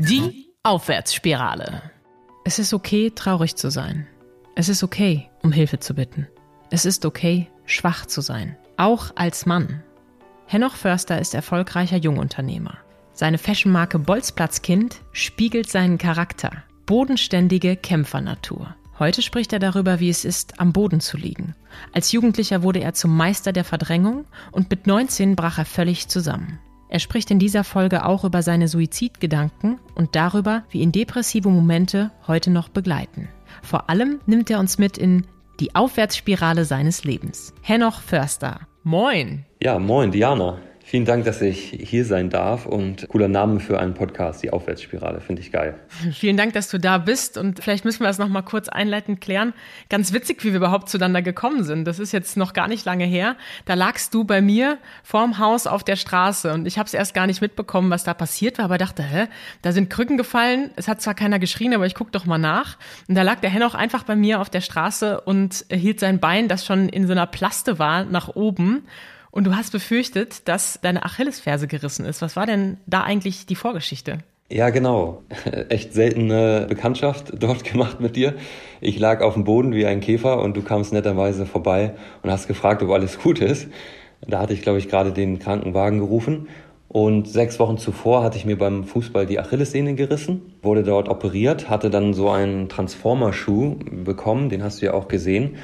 Die Aufwärtsspirale. Es ist okay, traurig zu sein. Es ist okay, um Hilfe zu bitten. Es ist okay, schwach zu sein. Auch als Mann. Henoch Förster ist erfolgreicher Jungunternehmer. Seine Fashionmarke Bolzplatzkind spiegelt seinen Charakter. Bodenständige Kämpfernatur. Heute spricht er darüber, wie es ist, am Boden zu liegen. Als Jugendlicher wurde er zum Meister der Verdrängung und mit 19 brach er völlig zusammen. Er spricht in dieser Folge auch über seine Suizidgedanken und darüber, wie ihn depressive Momente heute noch begleiten. Vor allem nimmt er uns mit in die Aufwärtsspirale seines Lebens. Henoch Förster. Moin. Ja, moin, Diana. Vielen Dank, dass ich hier sein darf und cooler Name für einen Podcast, die Aufwärtsspirale, finde ich geil. Vielen Dank, dass du da bist und vielleicht müssen wir das nochmal kurz einleitend klären. Ganz witzig, wie wir überhaupt zueinander gekommen sind. Das ist jetzt noch gar nicht lange her. Da lagst du bei mir vorm Haus auf der Straße und ich habe es erst gar nicht mitbekommen, was da passiert war, aber dachte, hä, da sind Krücken gefallen. Es hat zwar keiner geschrien, aber ich guck doch mal nach. Und da lag der Henoch einfach bei mir auf der Straße und hielt sein Bein, das schon in so einer Plaste war, nach oben und du hast befürchtet, dass deine Achillesferse gerissen ist. Was war denn da eigentlich die Vorgeschichte? Ja, genau. Echt seltene Bekanntschaft dort gemacht mit dir. Ich lag auf dem Boden wie ein Käfer und du kamst netterweise vorbei und hast gefragt, ob alles gut ist. Da hatte ich, glaube ich, gerade den Krankenwagen gerufen. Und sechs Wochen zuvor hatte ich mir beim Fußball die Achillessehne gerissen, wurde dort operiert, hatte dann so einen Transformerschuh bekommen, den hast du ja auch gesehen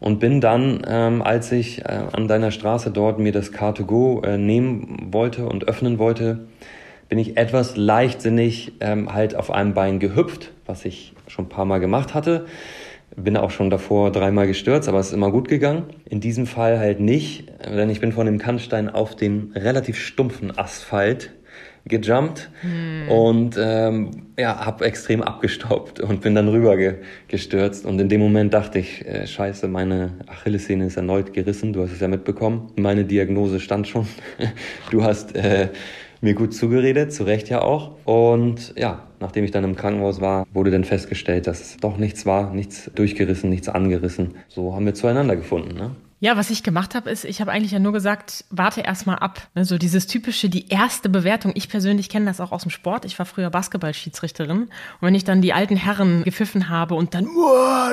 und bin dann, ähm, als ich äh, an deiner Straße dort mir das Car2Go äh, nehmen wollte und öffnen wollte, bin ich etwas leichtsinnig ähm, halt auf einem Bein gehüpft, was ich schon ein paar Mal gemacht hatte. Bin auch schon davor dreimal gestürzt, aber es ist immer gut gegangen. In diesem Fall halt nicht, denn ich bin von dem Kannstein auf den relativ stumpfen Asphalt gejumpt hm. und ähm, ja, habe extrem abgestaubt und bin dann rüber ge gestürzt. Und in dem Moment dachte ich, äh, scheiße, meine Achillessehne ist erneut gerissen. Du hast es ja mitbekommen. Meine Diagnose stand schon. du hast äh, mir gut zugeredet, zu Recht ja auch. Und ja, nachdem ich dann im Krankenhaus war, wurde dann festgestellt, dass es doch nichts war, nichts durchgerissen, nichts angerissen. So haben wir zueinander gefunden. Ne? Ja, was ich gemacht habe, ist, ich habe eigentlich ja nur gesagt, warte erstmal ab. Ne, so dieses typische, die erste Bewertung. Ich persönlich kenne das auch aus dem Sport. Ich war früher Basketballschiedsrichterin. Und wenn ich dann die alten Herren gepfiffen habe und dann,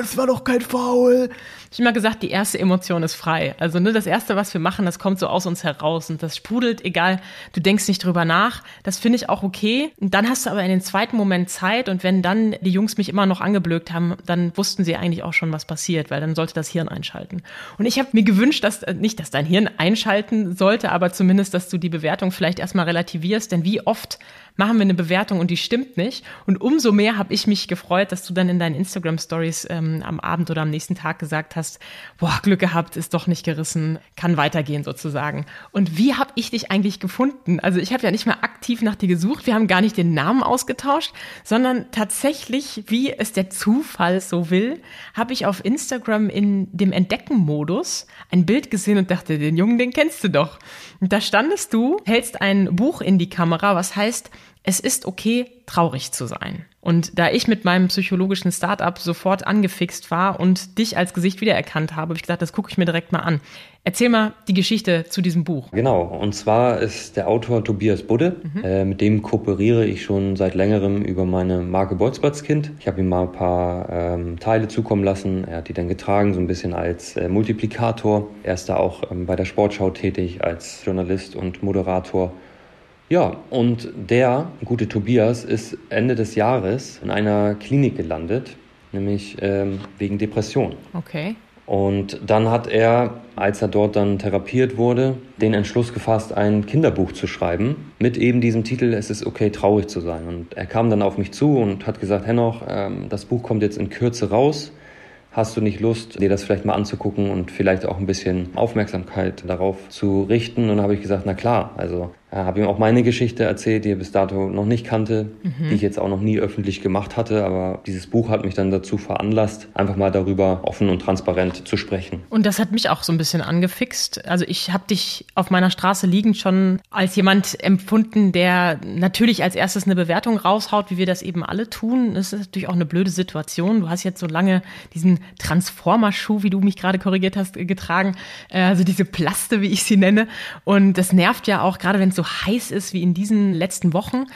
das war doch kein Foul. Ich immer gesagt, die erste Emotion ist frei. Also ne, das erste, was wir machen, das kommt so aus uns heraus und das sprudelt, egal, du denkst nicht drüber nach. Das finde ich auch okay. Und dann hast du aber in den zweiten Moment Zeit und wenn dann die Jungs mich immer noch angeblökt haben, dann wussten sie eigentlich auch schon, was passiert, weil dann sollte das Hirn einschalten. Und ich habe mir gewünscht, dass äh, nicht, dass dein Hirn einschalten sollte, aber zumindest, dass du die Bewertung vielleicht erstmal relativierst. Denn wie oft machen wir eine Bewertung und die stimmt nicht? Und umso mehr habe ich mich gefreut, dass du dann in deinen Instagram Stories ähm, am Abend oder am nächsten Tag gesagt hast, boah, Glück gehabt, ist doch nicht gerissen, kann weitergehen sozusagen. Und wie habe ich dich eigentlich gefunden? Also ich habe ja nicht mehr aktiv nach dir gesucht, wir haben gar nicht den Namen ausgetauscht, sondern tatsächlich, wie es der Zufall so will, habe ich auf Instagram in dem Entdecken-Modus ein Bild gesehen und dachte, den Jungen, den kennst du doch. Und da standest du, hältst ein Buch in die Kamera, was heißt, es ist okay, traurig zu sein. Und da ich mit meinem psychologischen Startup sofort angefixt war und dich als Gesicht wiedererkannt habe, habe ich gesagt, das gucke ich mir direkt mal an. Erzähl mal die Geschichte zu diesem Buch. Genau, und zwar ist der Autor Tobias Budde. Mhm. Äh, mit dem kooperiere ich schon seit längerem über meine Marke Bolzplatzkind. Ich habe ihm mal ein paar ähm, Teile zukommen lassen. Er hat die dann getragen, so ein bisschen als äh, Multiplikator. Er ist da auch ähm, bei der Sportschau tätig als Journalist und Moderator. Ja, und der gute Tobias ist Ende des Jahres in einer Klinik gelandet, nämlich ähm, wegen Depression. Okay. Und dann hat er, als er dort dann therapiert wurde, den Entschluss gefasst, ein Kinderbuch zu schreiben mit eben diesem Titel Es ist okay, traurig zu sein. Und er kam dann auf mich zu und hat gesagt, Henoch, ähm, das Buch kommt jetzt in Kürze raus. Hast du nicht Lust, dir das vielleicht mal anzugucken und vielleicht auch ein bisschen Aufmerksamkeit darauf zu richten? Und dann habe ich gesagt, na klar, also äh, habe ihm auch meine Geschichte erzählt, die er bis dato noch nicht kannte, mhm. die ich jetzt auch noch nie öffentlich gemacht hatte. Aber dieses Buch hat mich dann dazu veranlasst, einfach mal darüber offen und transparent zu sprechen. Und das hat mich auch so ein bisschen angefixt. Also ich habe dich auf meiner Straße liegend schon als jemand empfunden, der natürlich als erstes eine Bewertung raushaut, wie wir das eben alle tun. Das ist natürlich auch eine blöde Situation. Du hast jetzt so lange diesen Transformer-Schuh, wie du mich gerade korrigiert hast, getragen. Äh, also diese Plaste, wie ich sie nenne. Und das nervt ja auch, gerade wenn es so heiß ist wie in diesen letzten Wochen.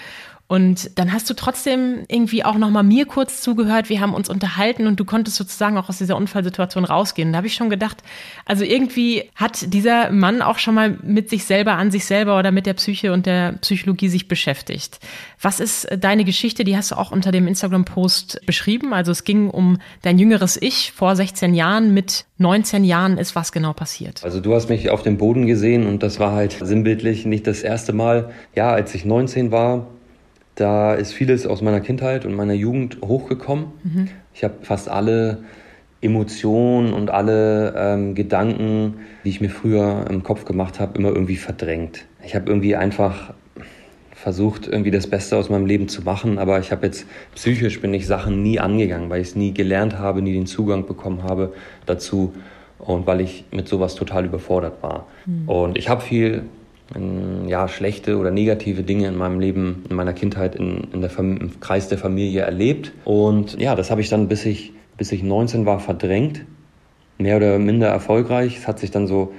Und dann hast du trotzdem irgendwie auch nochmal mir kurz zugehört. Wir haben uns unterhalten und du konntest sozusagen auch aus dieser Unfallsituation rausgehen. Da habe ich schon gedacht, also irgendwie hat dieser Mann auch schon mal mit sich selber, an sich selber oder mit der Psyche und der Psychologie sich beschäftigt. Was ist deine Geschichte? Die hast du auch unter dem Instagram-Post beschrieben. Also es ging um dein jüngeres Ich vor 16 Jahren. Mit 19 Jahren ist was genau passiert? Also du hast mich auf dem Boden gesehen und das war halt sinnbildlich nicht das erste Mal. Ja, als ich 19 war, da ist vieles aus meiner Kindheit und meiner Jugend hochgekommen. Mhm. Ich habe fast alle Emotionen und alle ähm, Gedanken, die ich mir früher im Kopf gemacht habe, immer irgendwie verdrängt. Ich habe irgendwie einfach versucht, irgendwie das Beste aus meinem Leben zu machen, aber ich habe jetzt psychisch bin ich Sachen nie angegangen, weil ich es nie gelernt habe, nie den Zugang bekommen habe dazu und weil ich mit sowas total überfordert war. Mhm. Und ich habe viel ja, schlechte oder negative Dinge in meinem Leben, in meiner Kindheit, in, in der im Kreis der Familie erlebt. Und ja, das habe ich dann, bis ich, bis ich 19 war, verdrängt. Mehr oder minder erfolgreich. Es hat sich dann so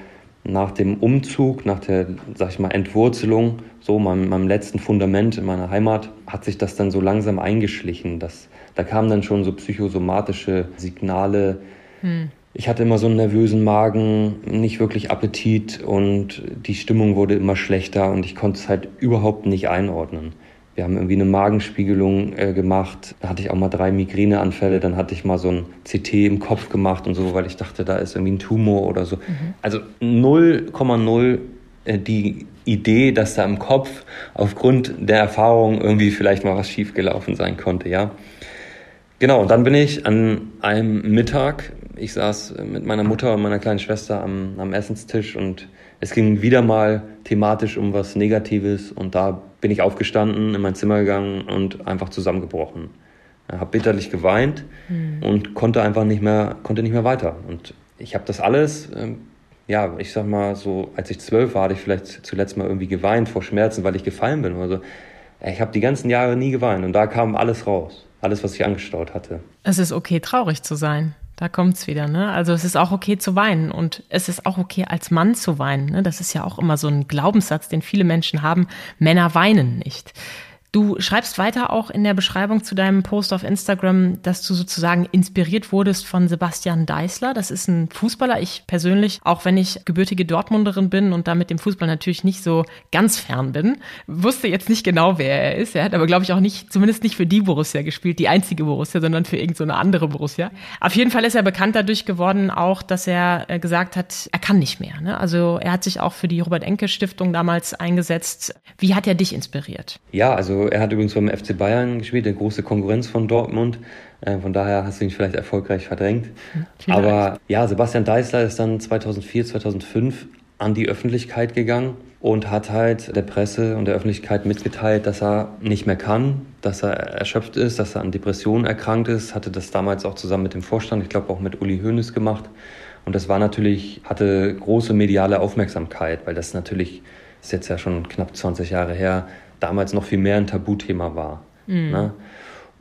nach dem Umzug, nach der, sag ich mal, Entwurzelung, so meinem, meinem letzten Fundament in meiner Heimat, hat sich das dann so langsam eingeschlichen. Das, da kamen dann schon so psychosomatische Signale, hm. Ich hatte immer so einen nervösen Magen, nicht wirklich Appetit und die Stimmung wurde immer schlechter und ich konnte es halt überhaupt nicht einordnen. Wir haben irgendwie eine Magenspiegelung äh, gemacht. Da hatte ich auch mal drei Migräneanfälle. Dann hatte ich mal so ein CT im Kopf gemacht und so, weil ich dachte, da ist irgendwie ein Tumor oder so. Mhm. Also 0,0 äh, die Idee, dass da im Kopf aufgrund der Erfahrung irgendwie vielleicht mal was schiefgelaufen sein konnte, ja. Genau, und dann bin ich an einem Mittag ich saß mit meiner Mutter und meiner kleinen Schwester am, am Essenstisch und es ging wieder mal thematisch um was Negatives und da bin ich aufgestanden, in mein Zimmer gegangen und einfach zusammengebrochen. Habe bitterlich geweint mhm. und konnte einfach nicht mehr, konnte nicht mehr weiter. Und ich habe das alles, ähm, ja, ich sag mal so, als ich zwölf war, hatte ich vielleicht zuletzt mal irgendwie geweint vor Schmerzen, weil ich gefallen bin. Also ich habe die ganzen Jahre nie geweint und da kam alles raus, alles, was ich angestaut hatte. Es ist okay, traurig zu sein. Da kommt's wieder, ne? Also es ist auch okay zu weinen und es ist auch okay als Mann zu weinen. Ne? Das ist ja auch immer so ein Glaubenssatz, den viele Menschen haben. Männer weinen nicht. Du schreibst weiter auch in der Beschreibung zu deinem Post auf Instagram, dass du sozusagen inspiriert wurdest von Sebastian Deißler. Das ist ein Fußballer. Ich persönlich, auch wenn ich gebürtige Dortmunderin bin und da mit dem Fußball natürlich nicht so ganz fern bin, wusste jetzt nicht genau, wer er ist. Er hat aber, glaube ich, auch nicht, zumindest nicht für die Borussia gespielt, die einzige Borussia, sondern für irgendeine so andere Borussia. Auf jeden Fall ist er bekannt dadurch geworden, auch, dass er äh, gesagt hat, er kann nicht mehr. Ne? Also er hat sich auch für die Robert-Enke-Stiftung damals eingesetzt. Wie hat er dich inspiriert? Ja, also er hat übrigens beim FC Bayern gespielt, eine große Konkurrenz von Dortmund. Äh, von daher hast du ihn vielleicht erfolgreich verdrängt. Vielleicht. Aber ja, Sebastian Deißler ist dann 2004, 2005 an die Öffentlichkeit gegangen und hat halt der Presse und der Öffentlichkeit mitgeteilt, dass er nicht mehr kann, dass er erschöpft ist, dass er an Depressionen erkrankt ist. Hatte das damals auch zusammen mit dem Vorstand, ich glaube auch mit Uli Hoeneß gemacht. Und das war natürlich, hatte große mediale Aufmerksamkeit, weil das natürlich, ist jetzt ja schon knapp 20 Jahre her, damals noch viel mehr ein Tabuthema war. Mhm. Ne?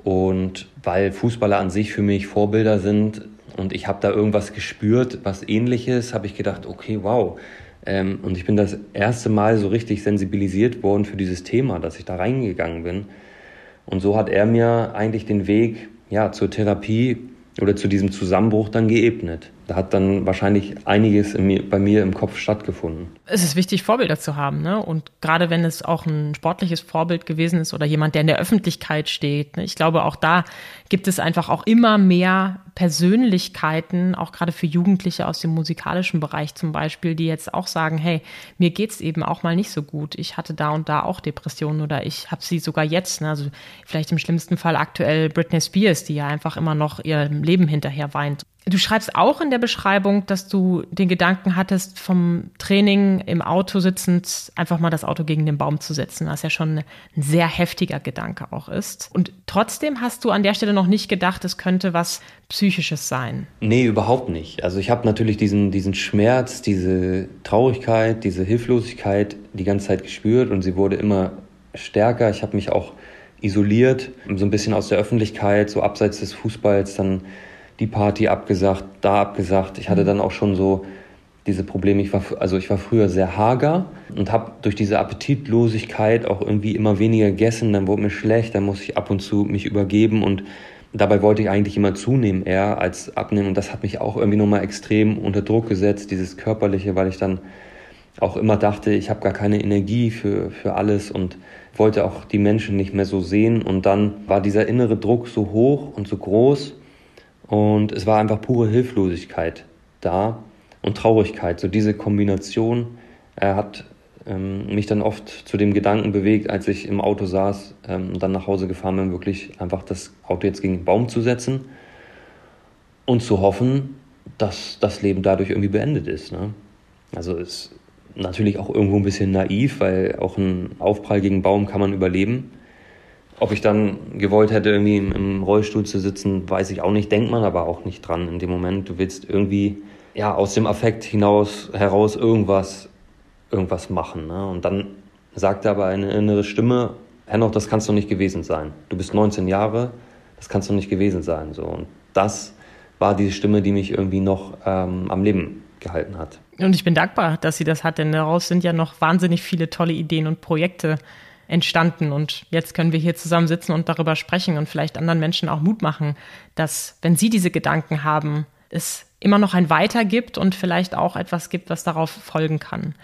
Und weil Fußballer an sich für mich Vorbilder sind und ich habe da irgendwas gespürt, was ähnliches, habe ich gedacht, okay, wow. Ähm, und ich bin das erste Mal so richtig sensibilisiert worden für dieses Thema, dass ich da reingegangen bin. Und so hat er mir eigentlich den Weg ja, zur Therapie oder zu diesem Zusammenbruch dann geebnet. Da hat dann wahrscheinlich einiges mir, bei mir im Kopf stattgefunden. Es ist wichtig, Vorbilder zu haben, ne? Und gerade wenn es auch ein sportliches Vorbild gewesen ist oder jemand, der in der Öffentlichkeit steht. Ne? Ich glaube, auch da gibt es einfach auch immer mehr Persönlichkeiten, auch gerade für Jugendliche aus dem musikalischen Bereich zum Beispiel, die jetzt auch sagen, hey, mir geht's eben auch mal nicht so gut. Ich hatte da und da auch Depressionen oder ich habe sie sogar jetzt. Ne? Also vielleicht im schlimmsten Fall aktuell Britney Spears, die ja einfach immer noch ihr Leben hinterher weint. Du schreibst auch in der Beschreibung, dass du den Gedanken hattest, vom Training im Auto sitzend einfach mal das Auto gegen den Baum zu setzen, was ja schon ein sehr heftiger Gedanke auch ist. Und trotzdem hast du an der Stelle noch nicht gedacht, es könnte was Psychisches sein. Nee, überhaupt nicht. Also ich habe natürlich diesen, diesen Schmerz, diese Traurigkeit, diese Hilflosigkeit die ganze Zeit gespürt und sie wurde immer stärker. Ich habe mich auch isoliert, so ein bisschen aus der Öffentlichkeit, so abseits des Fußballs, dann die Party abgesagt, da abgesagt. Ich hatte dann auch schon so diese Probleme. Ich war, also ich war früher sehr hager und habe durch diese Appetitlosigkeit auch irgendwie immer weniger gegessen. Dann wurde mir schlecht, dann musste ich ab und zu mich übergeben und dabei wollte ich eigentlich immer zunehmen eher als abnehmen. Und das hat mich auch irgendwie nochmal extrem unter Druck gesetzt, dieses Körperliche, weil ich dann auch immer dachte, ich habe gar keine Energie für, für alles und wollte auch die Menschen nicht mehr so sehen. Und dann war dieser innere Druck so hoch und so groß und es war einfach pure Hilflosigkeit da und Traurigkeit. So diese Kombination er hat ähm, mich dann oft zu dem Gedanken bewegt, als ich im Auto saß ähm, und dann nach Hause gefahren bin, wirklich einfach das Auto jetzt gegen den Baum zu setzen und zu hoffen, dass das Leben dadurch irgendwie beendet ist. Ne? Also ist natürlich auch irgendwo ein bisschen naiv, weil auch ein Aufprall gegen einen Baum kann man überleben. Ob ich dann gewollt hätte, irgendwie im Rollstuhl zu sitzen, weiß ich auch nicht, denkt man aber auch nicht dran in dem Moment. Du willst irgendwie ja, aus dem Affekt hinaus, heraus irgendwas, irgendwas machen. Ne? Und dann sagte aber eine innere Stimme, Hennoch, das kannst du nicht gewesen sein. Du bist 19 Jahre, das kannst du nicht gewesen sein. So. Und das war die Stimme, die mich irgendwie noch ähm, am Leben gehalten hat. Und ich bin dankbar, dass sie das hat, denn daraus sind ja noch wahnsinnig viele tolle Ideen und Projekte entstanden. Und jetzt können wir hier zusammen sitzen und darüber sprechen und vielleicht anderen Menschen auch Mut machen, dass, wenn sie diese Gedanken haben, es immer noch ein Weiter gibt und vielleicht auch etwas gibt, was darauf folgen kann.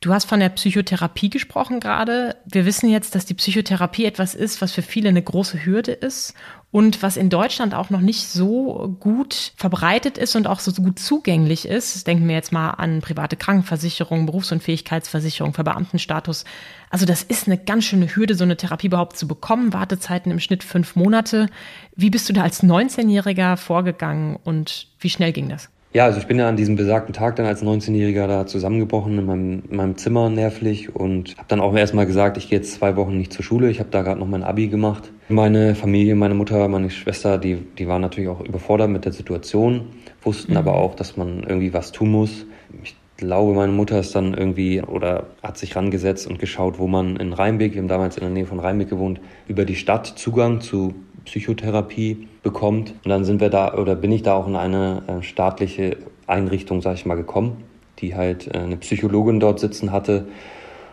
Du hast von der Psychotherapie gesprochen gerade. Wir wissen jetzt, dass die Psychotherapie etwas ist, was für viele eine große Hürde ist und was in Deutschland auch noch nicht so gut verbreitet ist und auch so gut zugänglich ist. Denken wir jetzt mal an private Krankenversicherung, Berufsunfähigkeitsversicherung, Verbeamtenstatus. Also das ist eine ganz schöne Hürde, so eine Therapie überhaupt zu bekommen. Wartezeiten im Schnitt fünf Monate. Wie bist du da als 19-Jähriger vorgegangen und wie schnell ging das? Ja, also ich bin ja an diesem besagten Tag dann als 19-Jähriger da zusammengebrochen in meinem, in meinem Zimmer nervlich und habe dann auch erstmal gesagt, ich gehe jetzt zwei Wochen nicht zur Schule. Ich habe da gerade noch mein Abi gemacht. Meine Familie, meine Mutter, meine Schwester, die, die waren natürlich auch überfordert mit der Situation, wussten mhm. aber auch, dass man irgendwie was tun muss. Ich glaube, meine Mutter ist dann irgendwie oder hat sich rangesetzt und geschaut, wo man in Rheinbeck, wir haben damals in der Nähe von Rheinbeck gewohnt, über die Stadt Zugang zu Psychotherapie bekommt. Und dann sind wir da oder bin ich da auch in eine äh, staatliche Einrichtung, sag ich mal, gekommen, die halt äh, eine Psychologin dort sitzen hatte.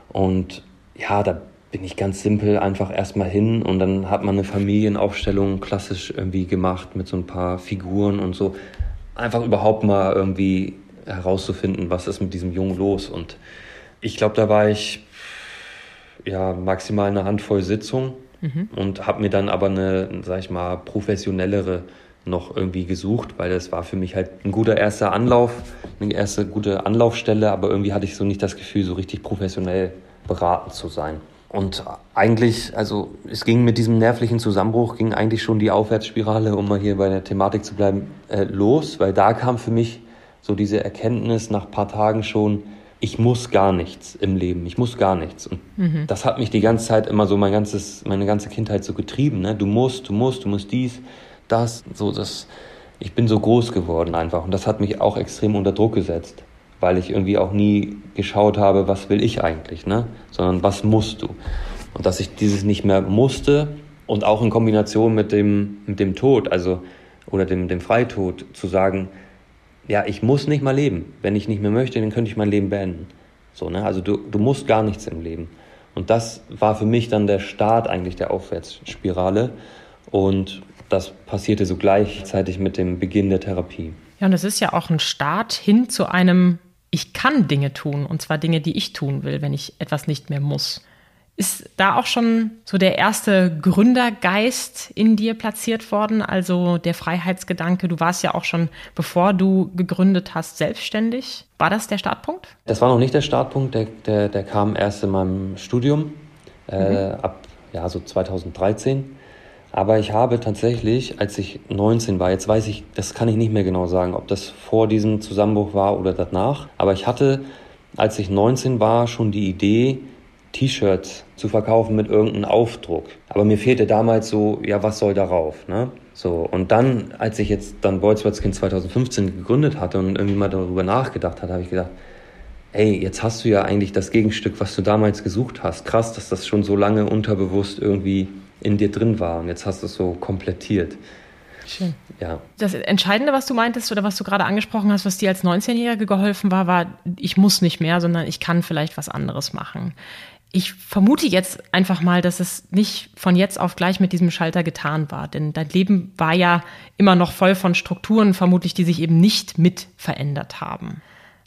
Und ja, da bin ich ganz simpel einfach erstmal hin und dann hat man eine Familienaufstellung klassisch irgendwie gemacht mit so ein paar Figuren und so. Einfach überhaupt mal irgendwie herauszufinden, was ist mit diesem Jungen los. Und ich glaube, da war ich ja maximal eine Handvoll Sitzungen mhm. und habe mir dann aber eine, sag ich mal, professionellere noch irgendwie gesucht, weil das war für mich halt ein guter erster Anlauf, eine erste gute Anlaufstelle, aber irgendwie hatte ich so nicht das Gefühl, so richtig professionell beraten zu sein. Und eigentlich, also es ging mit diesem nervlichen Zusammenbruch, ging eigentlich schon die Aufwärtsspirale, um mal hier bei der Thematik zu bleiben, äh, los, weil da kam für mich so diese Erkenntnis nach ein paar Tagen schon, ich muss gar nichts im Leben, ich muss gar nichts. Und mhm. das hat mich die ganze Zeit immer so mein ganzes, meine ganze Kindheit so getrieben. Ne? Du musst, du musst, du musst dies, das, so das. Ich bin so groß geworden einfach und das hat mich auch extrem unter Druck gesetzt, weil ich irgendwie auch nie geschaut habe, was will ich eigentlich, ne? Sondern was musst du? Und dass ich dieses nicht mehr musste und auch in Kombination mit dem mit dem Tod, also oder dem dem Freitod zu sagen, ja, ich muss nicht mal leben. Wenn ich nicht mehr möchte, dann könnte ich mein Leben beenden. So, ne? Also du, du musst gar nichts im Leben. Und das war für mich dann der Start eigentlich der Aufwärtsspirale. Und das passierte so gleichzeitig mit dem Beginn der Therapie. Ja, und es ist ja auch ein Start hin zu einem, ich kann Dinge tun. Und zwar Dinge, die ich tun will, wenn ich etwas nicht mehr muss. Ist da auch schon so der erste Gründergeist in dir platziert worden? Also der Freiheitsgedanke, du warst ja auch schon, bevor du gegründet hast, selbstständig. War das der Startpunkt? Das war noch nicht der Startpunkt, der, der, der kam erst in meinem Studium, äh, mhm. ab ja, so 2013. Aber ich habe tatsächlich, als ich 19 war, jetzt weiß ich, das kann ich nicht mehr genau sagen, ob das vor diesem Zusammenbruch war oder danach, aber ich hatte, als ich 19 war, schon die Idee, T-Shirts zu verkaufen mit irgendeinem Aufdruck. Aber mir fehlte damals so, ja, was soll darauf, ne? So, und dann, als ich jetzt dann Bolzwatskind 2015 gegründet hatte und irgendwie mal darüber nachgedacht hatte, habe ich gedacht, ey, jetzt hast du ja eigentlich das Gegenstück, was du damals gesucht hast. Krass, dass das schon so lange unterbewusst irgendwie in dir drin war und jetzt hast du es so komplettiert. Schön. Ja. Das Entscheidende, was du meintest oder was du gerade angesprochen hast, was dir als 19-Jährige geholfen war, war, ich muss nicht mehr, sondern ich kann vielleicht was anderes machen. Ich vermute jetzt einfach mal, dass es nicht von jetzt auf gleich mit diesem Schalter getan war, denn dein Leben war ja immer noch voll von Strukturen, vermutlich, die sich eben nicht mit verändert haben.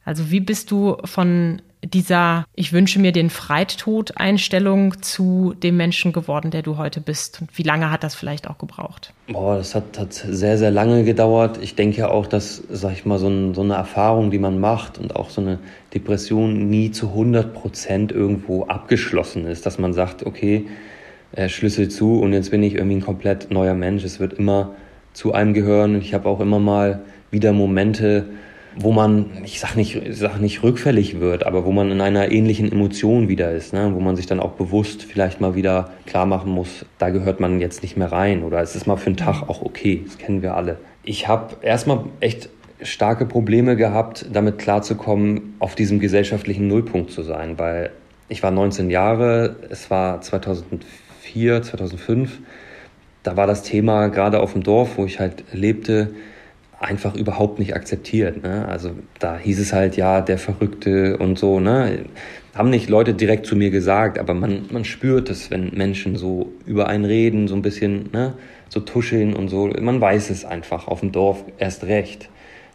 Also wie bist du von dieser Ich wünsche mir den Freitod-Einstellung zu dem Menschen geworden, der du heute bist? Und wie lange hat das vielleicht auch gebraucht? Boah, das hat, hat sehr, sehr lange gedauert. Ich denke auch, dass, sag ich mal, so, ein, so eine Erfahrung, die man macht und auch so eine Depression nie zu 100 Prozent irgendwo abgeschlossen ist, dass man sagt, okay, äh, Schlüssel zu und jetzt bin ich irgendwie ein komplett neuer Mensch. Es wird immer zu einem gehören. Ich habe auch immer mal wieder Momente, wo man, ich sag nicht, ich sag nicht rückfällig wird, aber wo man in einer ähnlichen Emotion wieder ist, ne? wo man sich dann auch bewusst vielleicht mal wieder klar machen muss, da gehört man jetzt nicht mehr rein oder es ist mal für einen Tag auch okay, das kennen wir alle. Ich habe erstmal echt starke Probleme gehabt, damit klarzukommen, auf diesem gesellschaftlichen Nullpunkt zu sein, weil ich war 19 Jahre, es war 2004, 2005, da war das Thema gerade auf dem Dorf, wo ich halt lebte, einfach überhaupt nicht akzeptiert. Ne? Also da hieß es halt, ja, der Verrückte und so. Ne? Haben nicht Leute direkt zu mir gesagt, aber man, man spürt es, wenn Menschen so über einen reden, so ein bisschen ne? so tuscheln und so. Man weiß es einfach auf dem Dorf erst recht.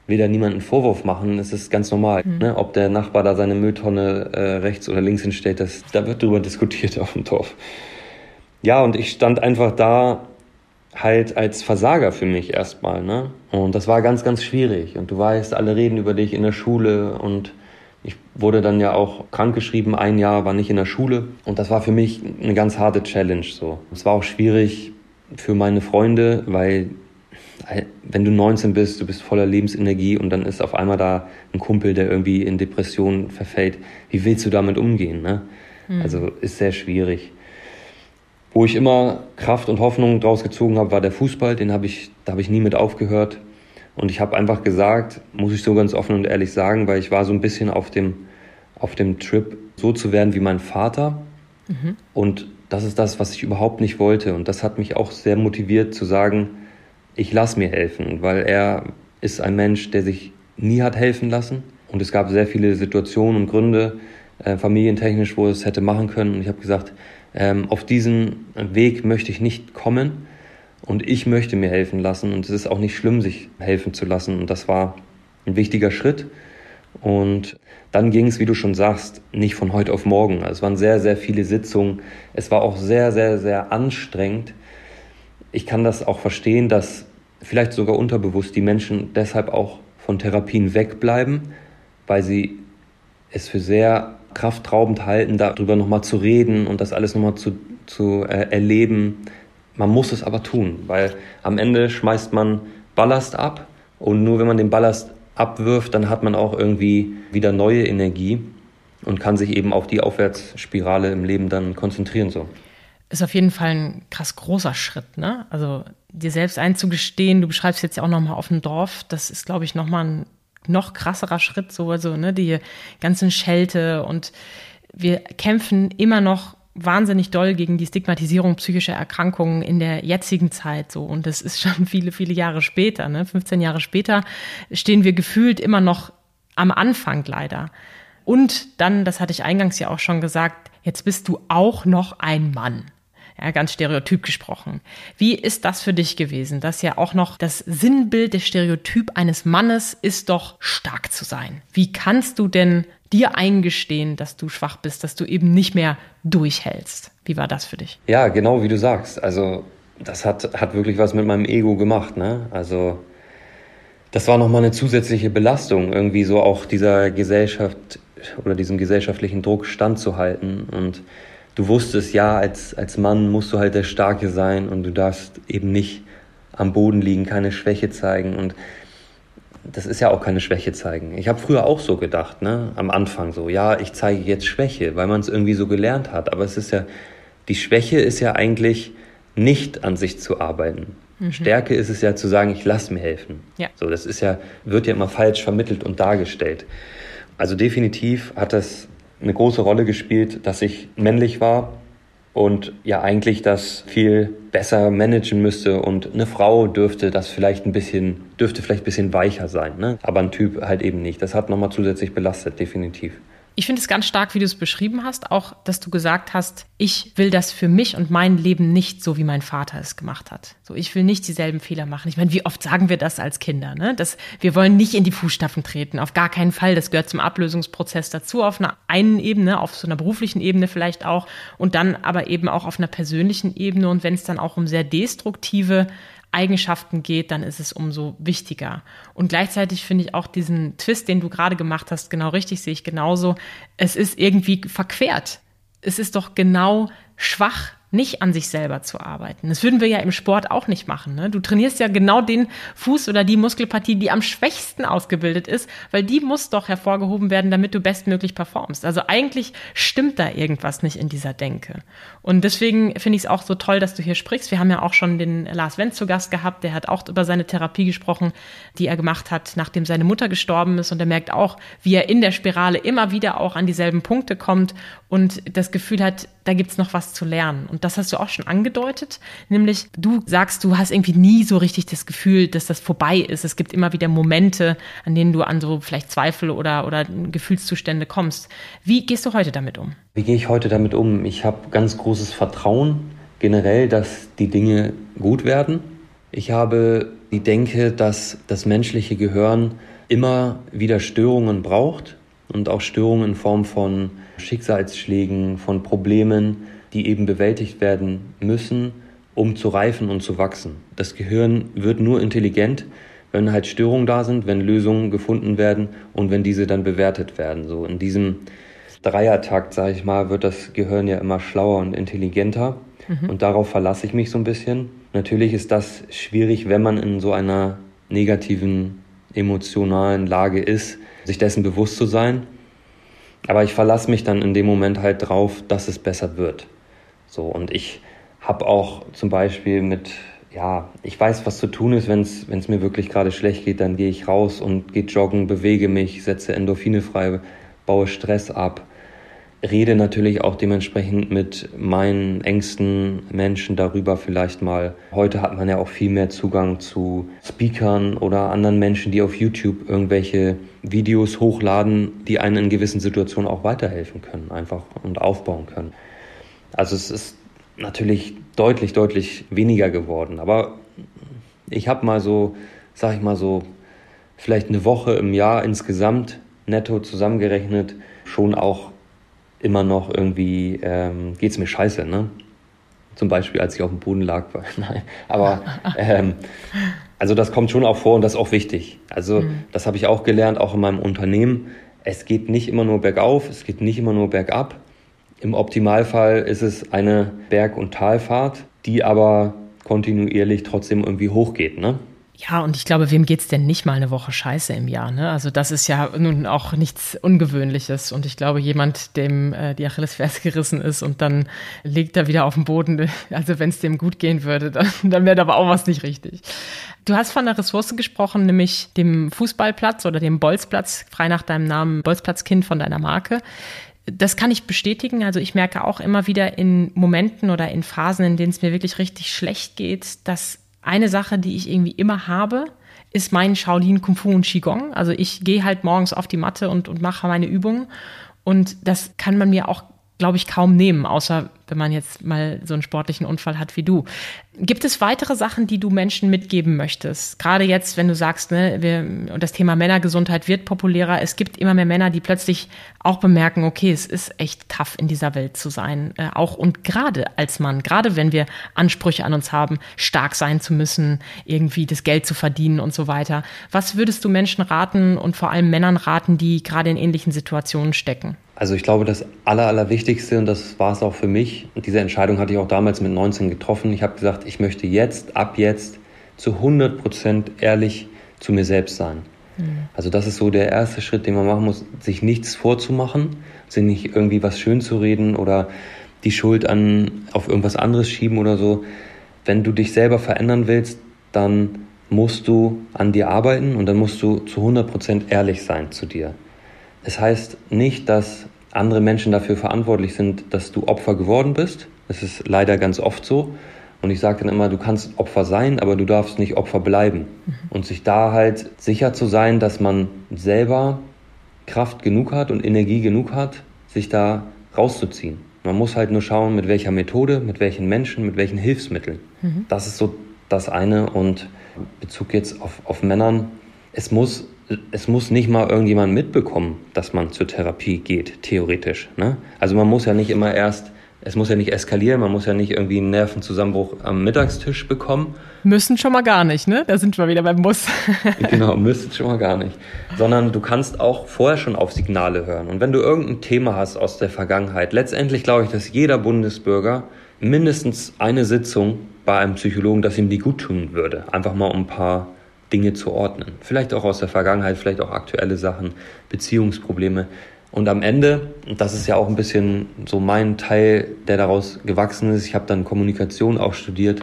Will da niemanden Vorwurf machen, es ist ganz normal. Mhm. Ne? Ob der Nachbar da seine Mülltonne äh, rechts oder links hinstellt, das, da wird drüber diskutiert auf dem Dorf. Ja, und ich stand einfach da halt als Versager für mich erstmal. Ne? Und das war ganz, ganz schwierig. Und du weißt, alle reden über dich in der Schule und ich wurde dann ja auch krankgeschrieben, ein Jahr war nicht in der Schule. Und das war für mich eine ganz harte Challenge so. Es war auch schwierig für meine Freunde, weil wenn du 19 bist, du bist voller Lebensenergie und dann ist auf einmal da ein Kumpel, der irgendwie in Depressionen verfällt. Wie willst du damit umgehen? Ne? Mhm. Also ist sehr schwierig. Wo ich immer Kraft und Hoffnung draus gezogen habe, war der Fußball. Den habe ich, da habe ich nie mit aufgehört. Und ich habe einfach gesagt, muss ich so ganz offen und ehrlich sagen, weil ich war so ein bisschen auf dem, auf dem Trip, so zu werden wie mein Vater. Mhm. Und das ist das, was ich überhaupt nicht wollte. Und das hat mich auch sehr motiviert zu sagen, ich lasse mir helfen, weil er ist ein Mensch, der sich nie hat helfen lassen. Und es gab sehr viele Situationen und Gründe, äh, familientechnisch, wo es hätte machen können. Und ich habe gesagt, ähm, auf diesen Weg möchte ich nicht kommen und ich möchte mir helfen lassen und es ist auch nicht schlimm, sich helfen zu lassen und das war ein wichtiger Schritt und dann ging es, wie du schon sagst, nicht von heute auf morgen. Es waren sehr, sehr viele Sitzungen. Es war auch sehr, sehr, sehr anstrengend. Ich kann das auch verstehen, dass vielleicht sogar unterbewusst die Menschen deshalb auch von Therapien wegbleiben, weil sie es für sehr kraftraubend halten, darüber nochmal zu reden und das alles nochmal zu, zu äh, erleben. Man muss es aber tun, weil am Ende schmeißt man Ballast ab und nur wenn man den Ballast abwirft, dann hat man auch irgendwie wieder neue Energie und kann sich eben auf die Aufwärtsspirale im Leben dann konzentrieren so. Ist auf jeden Fall ein krass großer Schritt, ne? Also dir selbst einzugestehen, du beschreibst jetzt ja auch nochmal auf dem Dorf, das ist, glaube ich, nochmal ein noch krasserer Schritt, so, also, ne, die ganzen Schelte und wir kämpfen immer noch wahnsinnig doll gegen die Stigmatisierung psychischer Erkrankungen in der jetzigen Zeit so und das ist schon viele viele Jahre später, ne? 15 Jahre später stehen wir gefühlt immer noch am Anfang leider. Und dann, das hatte ich eingangs ja auch schon gesagt, jetzt bist du auch noch ein Mann ja, ganz stereotyp gesprochen. Wie ist das für dich gewesen? Das ja auch noch das Sinnbild, des Stereotyp eines Mannes ist doch stark zu sein. Wie kannst du denn dir eingestehen, dass du schwach bist, dass du eben nicht mehr durchhältst? Wie war das für dich? Ja, genau wie du sagst. Also das hat, hat wirklich was mit meinem Ego gemacht. Ne? Also das war nochmal eine zusätzliche Belastung, irgendwie so auch dieser Gesellschaft oder diesem gesellschaftlichen Druck standzuhalten und du wusstest, ja, als, als Mann musst du halt der Starke sein und du darfst eben nicht am Boden liegen, keine Schwäche zeigen. Und das ist ja auch keine Schwäche zeigen. Ich habe früher auch so gedacht, ne? Am Anfang so, ja, ich zeige jetzt Schwäche, weil man es irgendwie so gelernt hat. Aber es ist ja, die Schwäche ist ja eigentlich nicht an sich zu arbeiten. Mhm. Stärke ist es ja zu sagen, ich lass mir helfen. Ja. So, das ist ja, wird ja immer falsch vermittelt und dargestellt. Also definitiv hat das eine große Rolle gespielt, dass ich männlich war und ja eigentlich das viel besser managen müsste und eine Frau dürfte das vielleicht ein bisschen, dürfte vielleicht ein bisschen weicher sein, ne? aber ein Typ halt eben nicht. Das hat nochmal zusätzlich belastet, definitiv. Ich finde es ganz stark, wie du es beschrieben hast, auch, dass du gesagt hast, ich will das für mich und mein Leben nicht so, wie mein Vater es gemacht hat. So, ich will nicht dieselben Fehler machen. Ich meine, wie oft sagen wir das als Kinder, ne? Dass wir wollen nicht in die Fußstapfen treten, auf gar keinen Fall. Das gehört zum Ablösungsprozess dazu, auf einer einen Ebene, auf so einer beruflichen Ebene vielleicht auch und dann aber eben auch auf einer persönlichen Ebene. Und wenn es dann auch um sehr destruktive Eigenschaften geht, dann ist es umso wichtiger. Und gleichzeitig finde ich auch diesen Twist, den du gerade gemacht hast, genau richtig, sehe ich genauso. Es ist irgendwie verquert. Es ist doch genau schwach, nicht an sich selber zu arbeiten. Das würden wir ja im Sport auch nicht machen. Ne? Du trainierst ja genau den Fuß oder die Muskelpartie, die am schwächsten ausgebildet ist, weil die muss doch hervorgehoben werden, damit du bestmöglich performst. Also eigentlich stimmt da irgendwas nicht in dieser Denke. Und deswegen finde ich es auch so toll, dass du hier sprichst. Wir haben ja auch schon den Lars Wendt zu Gast gehabt, der hat auch über seine Therapie gesprochen, die er gemacht hat, nachdem seine Mutter gestorben ist. Und er merkt auch, wie er in der Spirale immer wieder auch an dieselben Punkte kommt und das Gefühl hat, da gibt's noch was zu lernen. Und das hast du auch schon angedeutet, nämlich du sagst, du hast irgendwie nie so richtig das Gefühl, dass das vorbei ist. Es gibt immer wieder Momente, an denen du an so vielleicht Zweifel oder, oder Gefühlszustände kommst. Wie gehst du heute damit um? Wie gehe ich heute damit um? Ich habe ganz großes Vertrauen generell, dass die Dinge gut werden. Ich habe die Denke, dass das menschliche Gehirn immer wieder Störungen braucht und auch Störungen in Form von Schicksalsschlägen, von Problemen, die eben bewältigt werden müssen, um zu reifen und zu wachsen. Das Gehirn wird nur intelligent, wenn halt Störungen da sind, wenn Lösungen gefunden werden und wenn diese dann bewertet werden. So in diesem Dreiertakt, sage ich mal, wird das Gehirn ja immer schlauer und intelligenter. Mhm. Und darauf verlasse ich mich so ein bisschen. Natürlich ist das schwierig, wenn man in so einer negativen emotionalen Lage ist, sich dessen bewusst zu sein. Aber ich verlasse mich dann in dem Moment halt drauf, dass es besser wird. So, und ich habe auch zum Beispiel mit, ja, ich weiß, was zu tun ist, wenn es mir wirklich gerade schlecht geht, dann gehe ich raus und gehe joggen, bewege mich, setze Endorphine frei, baue Stress ab rede natürlich auch dementsprechend mit meinen engsten Menschen darüber vielleicht mal. Heute hat man ja auch viel mehr Zugang zu Speakern oder anderen Menschen, die auf YouTube irgendwelche Videos hochladen, die einen in gewissen Situationen auch weiterhelfen können, einfach und aufbauen können. Also es ist natürlich deutlich, deutlich weniger geworden. Aber ich habe mal so, sag ich mal so, vielleicht eine Woche im Jahr insgesamt netto zusammengerechnet schon auch immer noch irgendwie, ähm, geht es mir scheiße, ne? Zum Beispiel, als ich auf dem Boden lag. Nein, aber ähm, also das kommt schon auch vor und das ist auch wichtig. Also mhm. das habe ich auch gelernt, auch in meinem Unternehmen. Es geht nicht immer nur bergauf, es geht nicht immer nur bergab. Im Optimalfall ist es eine Berg- und Talfahrt, die aber kontinuierlich trotzdem irgendwie hochgeht, ne? Ja, und ich glaube, wem geht's denn nicht mal eine Woche Scheiße im Jahr? Ne? Also das ist ja nun auch nichts Ungewöhnliches. Und ich glaube, jemand, dem äh, die Achillesferse gerissen ist und dann liegt er wieder auf dem Boden, also wenn es dem gut gehen würde, dann, dann wäre aber auch was nicht richtig. Du hast von einer Ressource gesprochen, nämlich dem Fußballplatz oder dem Bolzplatz, frei nach deinem Namen, Bolzplatzkind von deiner Marke. Das kann ich bestätigen. Also ich merke auch immer wieder in Momenten oder in Phasen, in denen es mir wirklich richtig schlecht geht, dass eine Sache, die ich irgendwie immer habe, ist mein Shaolin Kung Fu und Qigong. Also ich gehe halt morgens auf die Matte und, und mache meine Übungen. Und das kann man mir auch, glaube ich, kaum nehmen, außer wenn man jetzt mal so einen sportlichen Unfall hat wie du. Gibt es weitere Sachen, die du Menschen mitgeben möchtest? Gerade jetzt, wenn du sagst, ne, wir, das Thema Männergesundheit wird populärer. Es gibt immer mehr Männer, die plötzlich auch bemerken, okay, es ist echt tough in dieser Welt zu sein. Äh, auch und gerade als Mann, gerade wenn wir Ansprüche an uns haben, stark sein zu müssen, irgendwie das Geld zu verdienen und so weiter. Was würdest du Menschen raten und vor allem Männern raten, die gerade in ähnlichen Situationen stecken? Also ich glaube, das Aller, Allerwichtigste, und das war es auch für mich, und diese Entscheidung hatte ich auch damals mit 19 getroffen, ich habe gesagt, ich möchte jetzt, ab jetzt, zu 100 Prozent ehrlich zu mir selbst sein. Mhm. Also das ist so der erste Schritt, den man machen muss, sich nichts vorzumachen, sich nicht irgendwie was schön zu reden oder die Schuld an, auf irgendwas anderes schieben oder so. Wenn du dich selber verändern willst, dann musst du an dir arbeiten und dann musst du zu 100 Prozent ehrlich sein zu dir. Es heißt nicht, dass andere Menschen dafür verantwortlich sind, dass du Opfer geworden bist. Es ist leider ganz oft so. Und ich sage dann immer, du kannst Opfer sein, aber du darfst nicht Opfer bleiben. Mhm. Und sich da halt sicher zu sein, dass man selber Kraft genug hat und Energie genug hat, sich da rauszuziehen. Man muss halt nur schauen, mit welcher Methode, mit welchen Menschen, mit welchen Hilfsmitteln. Mhm. Das ist so das eine. Und Bezug jetzt auf, auf Männern, es muss, es muss nicht mal irgendjemand mitbekommen, dass man zur Therapie geht, theoretisch. Ne? Also man muss ja nicht immer erst es muss ja nicht eskalieren, man muss ja nicht irgendwie einen Nervenzusammenbruch am Mittagstisch bekommen. Müssen schon mal gar nicht, ne? Da sind wir wieder beim Muss. genau, müssen schon mal gar nicht. Sondern du kannst auch vorher schon auf Signale hören. Und wenn du irgendein Thema hast aus der Vergangenheit, letztendlich glaube ich, dass jeder Bundesbürger mindestens eine Sitzung bei einem Psychologen, dass ihm die gut tun würde. Einfach mal um ein paar Dinge zu ordnen. Vielleicht auch aus der Vergangenheit, vielleicht auch aktuelle Sachen, Beziehungsprobleme. Und am Ende, und das ist ja auch ein bisschen so mein Teil, der daraus gewachsen ist, ich habe dann Kommunikation auch studiert,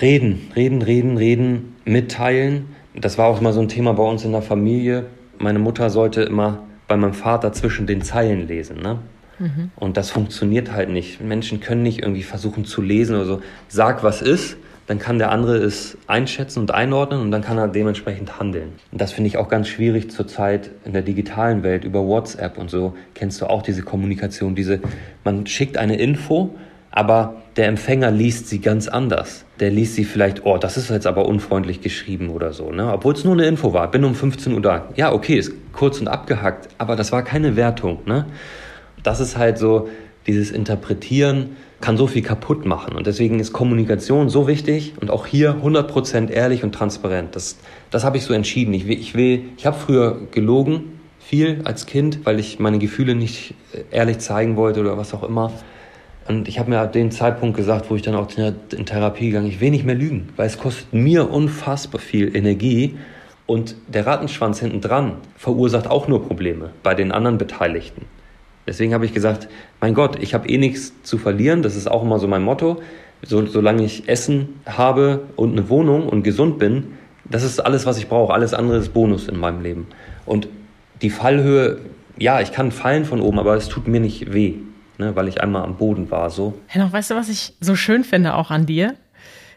reden, reden, reden, reden, mitteilen. Das war auch immer so ein Thema bei uns in der Familie. Meine Mutter sollte immer bei meinem Vater zwischen den Zeilen lesen. Ne? Mhm. Und das funktioniert halt nicht. Menschen können nicht irgendwie versuchen zu lesen oder so. Sag, was ist, dann kann der andere es einschätzen und einordnen und dann kann er dementsprechend handeln. Und das finde ich auch ganz schwierig zurzeit in der digitalen Welt über WhatsApp und so. Kennst du auch diese Kommunikation, diese, man schickt eine Info, aber der Empfänger liest sie ganz anders. Der liest sie vielleicht, oh, das ist jetzt aber unfreundlich geschrieben oder so, ne? Obwohl es nur eine Info war, bin um 15 Uhr da. Ja, okay, ist kurz und abgehackt, aber das war keine Wertung, ne? Das ist halt so dieses Interpretieren, kann so viel kaputt machen. Und deswegen ist Kommunikation so wichtig und auch hier 100% ehrlich und transparent. Das, das habe ich so entschieden. Ich ich, will, ich habe früher gelogen, viel als Kind, weil ich meine Gefühle nicht äh, ehrlich zeigen wollte oder was auch immer. Und ich habe mir ab dem Zeitpunkt gesagt, wo ich dann auch in Therapie gegangen, ich will nicht mehr lügen, weil es kostet mir unfassbar viel Energie und der Rattenschwanz hinten dran verursacht auch nur Probleme bei den anderen Beteiligten. Deswegen habe ich gesagt, mein Gott, ich habe eh nichts zu verlieren. Das ist auch immer so mein Motto. So, solange ich Essen habe und eine Wohnung und gesund bin, das ist alles, was ich brauche. Alles andere ist Bonus in meinem Leben. Und die Fallhöhe, ja, ich kann fallen von oben, aber es tut mir nicht weh, ne, weil ich einmal am Boden war. So. Hennoch, weißt du, was ich so schön finde auch an dir?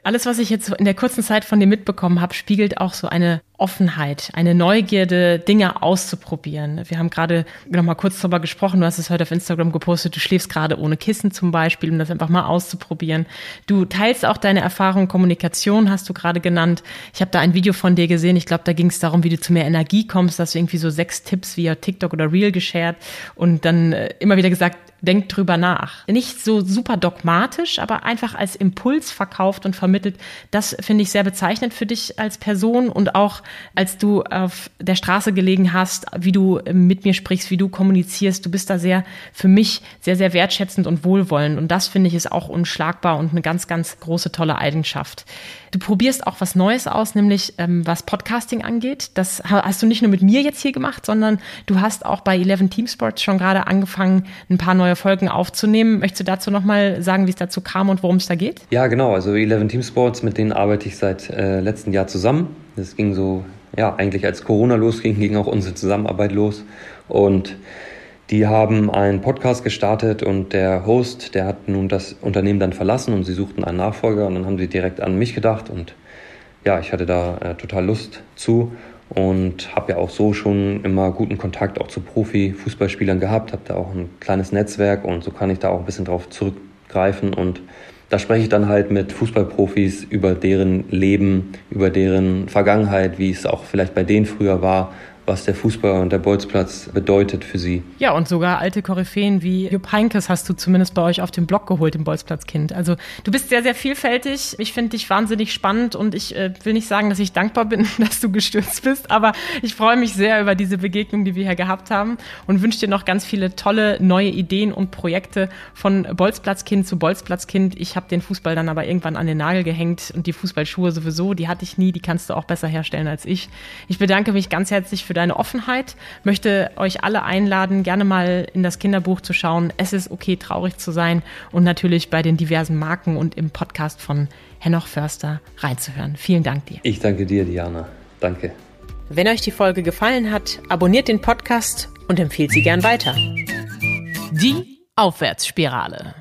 Alles, was ich jetzt in der kurzen Zeit von dir mitbekommen habe, spiegelt auch so eine Offenheit, eine Neugierde, Dinge auszuprobieren. Wir haben gerade noch mal kurz darüber gesprochen. Du hast es heute auf Instagram gepostet. Du schläfst gerade ohne Kissen zum Beispiel, um das einfach mal auszuprobieren. Du teilst auch deine Erfahrung Kommunikation, hast du gerade genannt. Ich habe da ein Video von dir gesehen. Ich glaube, da ging es darum, wie du zu mehr Energie kommst. Hast du irgendwie so sechs Tipps via TikTok oder Reel geshared und dann äh, immer wieder gesagt, denk drüber nach. Nicht so super dogmatisch, aber einfach als Impuls verkauft und vermittelt. Das finde ich sehr bezeichnend für dich als Person und auch als du auf der Straße gelegen hast, wie du mit mir sprichst, wie du kommunizierst. Du bist da sehr, für mich, sehr, sehr wertschätzend und wohlwollend. Und das finde ich ist auch unschlagbar und eine ganz, ganz große, tolle Eigenschaft. Du probierst auch was Neues aus, nämlich ähm, was Podcasting angeht. Das hast du nicht nur mit mir jetzt hier gemacht, sondern du hast auch bei Eleven Team Sports schon gerade angefangen, ein paar neue Folgen aufzunehmen. Möchtest du dazu nochmal sagen, wie es dazu kam und worum es da geht? Ja, genau. Also Eleven Team Sports, mit denen arbeite ich seit äh, letztem Jahr zusammen. Das ging so, ja, eigentlich als Corona losging, ging auch unsere Zusammenarbeit los. Und die haben einen Podcast gestartet und der Host, der hat nun das Unternehmen dann verlassen und sie suchten einen Nachfolger und dann haben sie direkt an mich gedacht und ja, ich hatte da äh, total Lust zu und habe ja auch so schon immer guten Kontakt auch zu Profi-Fußballspielern gehabt, habe da auch ein kleines Netzwerk und so kann ich da auch ein bisschen drauf zurückgreifen und da spreche ich dann halt mit Fußballprofis über deren Leben, über deren Vergangenheit, wie es auch vielleicht bei denen früher war was der Fußball und der Bolzplatz bedeutet für sie. Ja, und sogar alte Koryphäen wie Jupp Heinkes hast du zumindest bei euch auf dem Blog geholt, im Bolzplatzkind. Also du bist sehr, sehr vielfältig. Ich finde dich wahnsinnig spannend und ich äh, will nicht sagen, dass ich dankbar bin, dass du gestürzt bist, aber ich freue mich sehr über diese Begegnung, die wir hier gehabt haben und wünsche dir noch ganz viele tolle neue Ideen und Projekte von Bolzplatzkind zu Bolzplatzkind. Ich habe den Fußball dann aber irgendwann an den Nagel gehängt und die Fußballschuhe sowieso, die hatte ich nie, die kannst du auch besser herstellen als ich. Ich bedanke mich ganz herzlich für deine Offenheit. Möchte euch alle einladen, gerne mal in das Kinderbuch zu schauen. Es ist okay, traurig zu sein und natürlich bei den diversen Marken und im Podcast von Henoch Förster reinzuhören. Vielen Dank dir. Ich danke dir, Diana. Danke. Wenn euch die Folge gefallen hat, abonniert den Podcast und empfehlt sie gern weiter. Die Aufwärtsspirale.